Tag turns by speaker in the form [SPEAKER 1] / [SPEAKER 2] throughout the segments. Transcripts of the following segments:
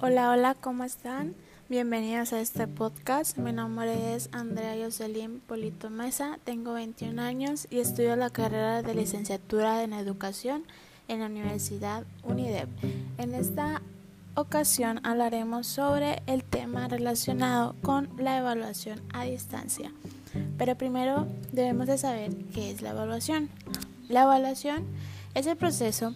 [SPEAKER 1] Hola, hola, ¿cómo están? Bienvenidos a este podcast. Mi nombre es Andrea Yoselín Polito Mesa, tengo 21 años y estudio la carrera de licenciatura en educación en la Universidad UNIDEP. En esta ocasión hablaremos sobre el tema relacionado con la evaluación a distancia. Pero primero debemos de saber qué es la evaluación. La evaluación es el proceso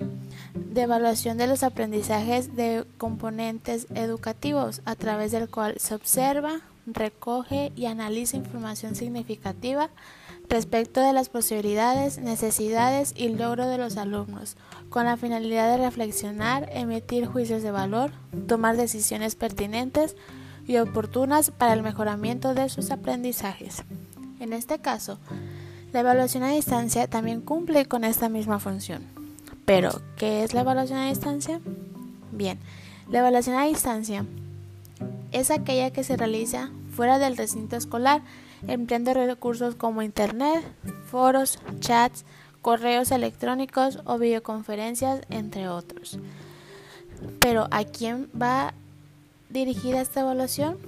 [SPEAKER 1] de evaluación de los aprendizajes de componentes educativos a través del cual se observa, recoge y analiza información significativa respecto de las posibilidades, necesidades y logro de los alumnos, con la finalidad de reflexionar, emitir juicios de valor, tomar decisiones pertinentes y oportunas para el mejoramiento de sus aprendizajes. En este caso, la evaluación a distancia también cumple con esta misma función. Pero, ¿qué es la evaluación a distancia? Bien, la evaluación a distancia es aquella que se realiza fuera del recinto escolar, empleando recursos como Internet, foros, chats, correos electrónicos o videoconferencias, entre otros. Pero, ¿a quién va dirigida esta evaluación?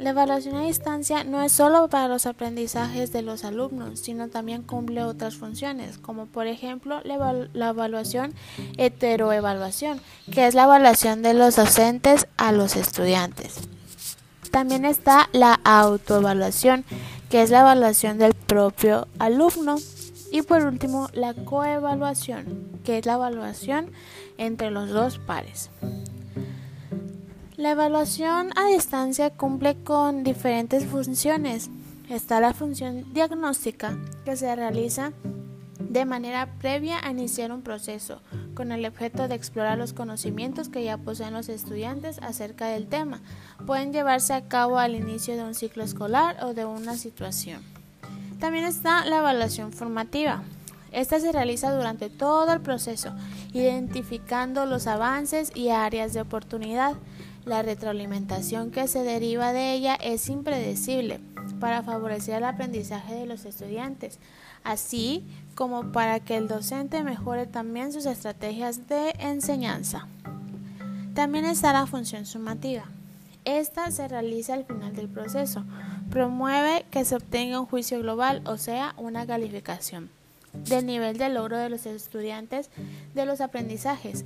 [SPEAKER 1] La evaluación a distancia no es solo para los aprendizajes de los alumnos, sino también cumple otras funciones, como por ejemplo la, evaluación heteroevaluación, que es la evaluación de los docentes a los estudiantes. También está la autoevaluación, que es la evaluación del propio alumno. Y por último, la coevaluación, que es la evaluación entre los dos pares. La evaluación a distancia cumple con diferentes funciones. Está la función diagnóstica, que se realiza de manera previa a iniciar un proceso, con el objeto de explorar los conocimientos que ya poseen los estudiantes acerca del tema. Pueden llevarse a cabo al inicio de un ciclo escolar o de una situación. También está la evaluación formativa. Esta se realiza durante todo el proceso, identificando los avances y áreas de oportunidad. La retroalimentación que se deriva de ella es impredecible para favorecer el aprendizaje de los estudiantes, así como para que el docente mejore también sus estrategias de enseñanza. También está la función sumativa. Esta se realiza al final del proceso. Promueve que se obtenga un juicio global, o sea, una calificación del nivel de logro de los estudiantes de los aprendizajes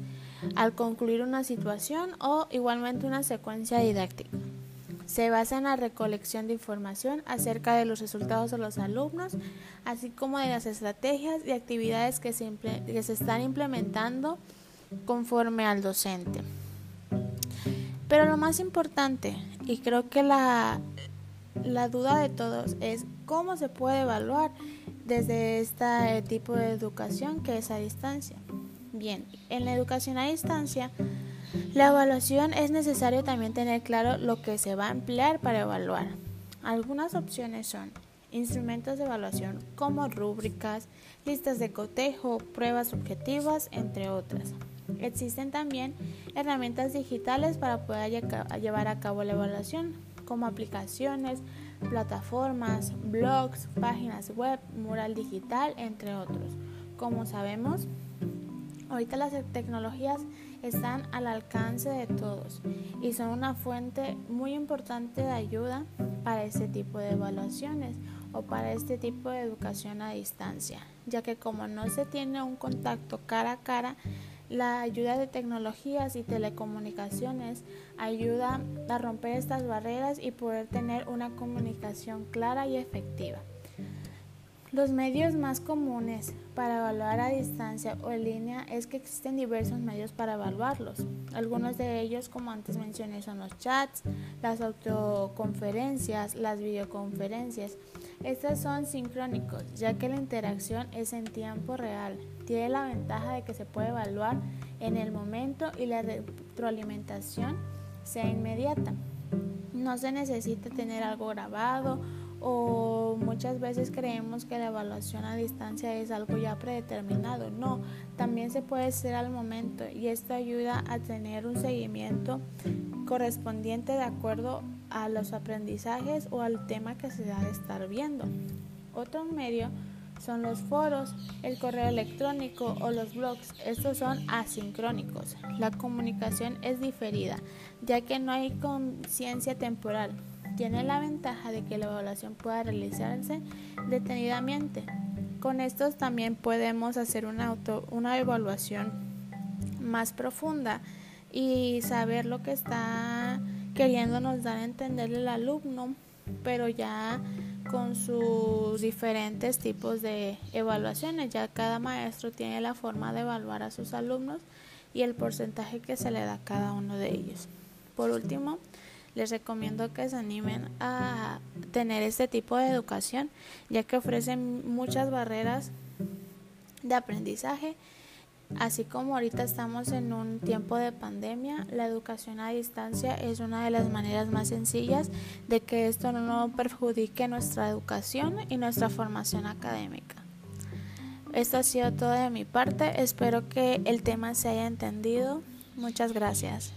[SPEAKER 1] al concluir una situación o igualmente una secuencia didáctica. Se basa en la recolección de información acerca de los resultados de los alumnos, así como de las estrategias y actividades que se, están implementando conforme al docente. Pero lo más importante, y creo que la, la duda de todos, es cómo se puede evaluar desde este tipo de educación que es a distancia. Bien, en la educación a distancia, la evaluación es necesario también tener claro lo que se va a emplear para evaluar. Algunas opciones son instrumentos de evaluación como rúbricas, listas de cotejo, pruebas objetivas, entre otras. Existen también herramientas digitales para poder llevar a cabo la evaluación, como aplicaciones, plataformas, blogs, páginas web, mural digital, entre otros. Como sabemos, ahorita las tecnologías están al alcance de todos y son una fuente muy importante de ayuda para este tipo de evaluaciones o para este tipo de educación a distancia, ya que como no se tiene un contacto cara a cara, la ayuda de tecnologías y telecomunicaciones ayuda a romper estas barreras y poder tener una comunicación clara y efectiva. Los medios más comunes para evaluar a distancia o en línea es que existen diversos medios para evaluarlos. Algunos de ellos, como antes mencioné, son los chats, las autoconferencias, las videoconferencias. Estos son sincrónicos, ya que la interacción es en tiempo real. Tiene la ventaja de que se puede evaluar en el momento y la retroalimentación sea inmediata. No se necesita tener algo grabado o muchas veces creemos que la evaluación a distancia es algo ya predeterminado. No, también se puede hacer al momento y esto ayuda a tener un seguimiento correspondiente de acuerdo a los aprendizajes o al tema que se ha de estar viendo. Otro medio son los foros, el correo electrónico o los blogs. Estos son asincrónicos. La comunicación es diferida, ya que no hay conciencia temporal. Tiene la ventaja de que la evaluación pueda realizarse detenidamente. Con estos también podemos hacer una, auto, una evaluación más profunda y saber lo que está queriéndonos dar a entender el alumno, pero ya con sus diferentes tipos de evaluaciones. Ya cada maestro tiene la forma de evaluar a sus alumnos y el porcentaje que se le da a cada uno de ellos. Por último, les recomiendo que se animen a tener este tipo de educación, ya que ofrecen muchas barreras de aprendizaje Así como ahorita estamos en un tiempo de pandemia, la educación a distancia es una de las maneras más sencillas de que esto no perjudique nuestra educación y nuestra formación académica. Esto ha sido todo de mi parte, espero que el tema se haya entendido. Muchas gracias.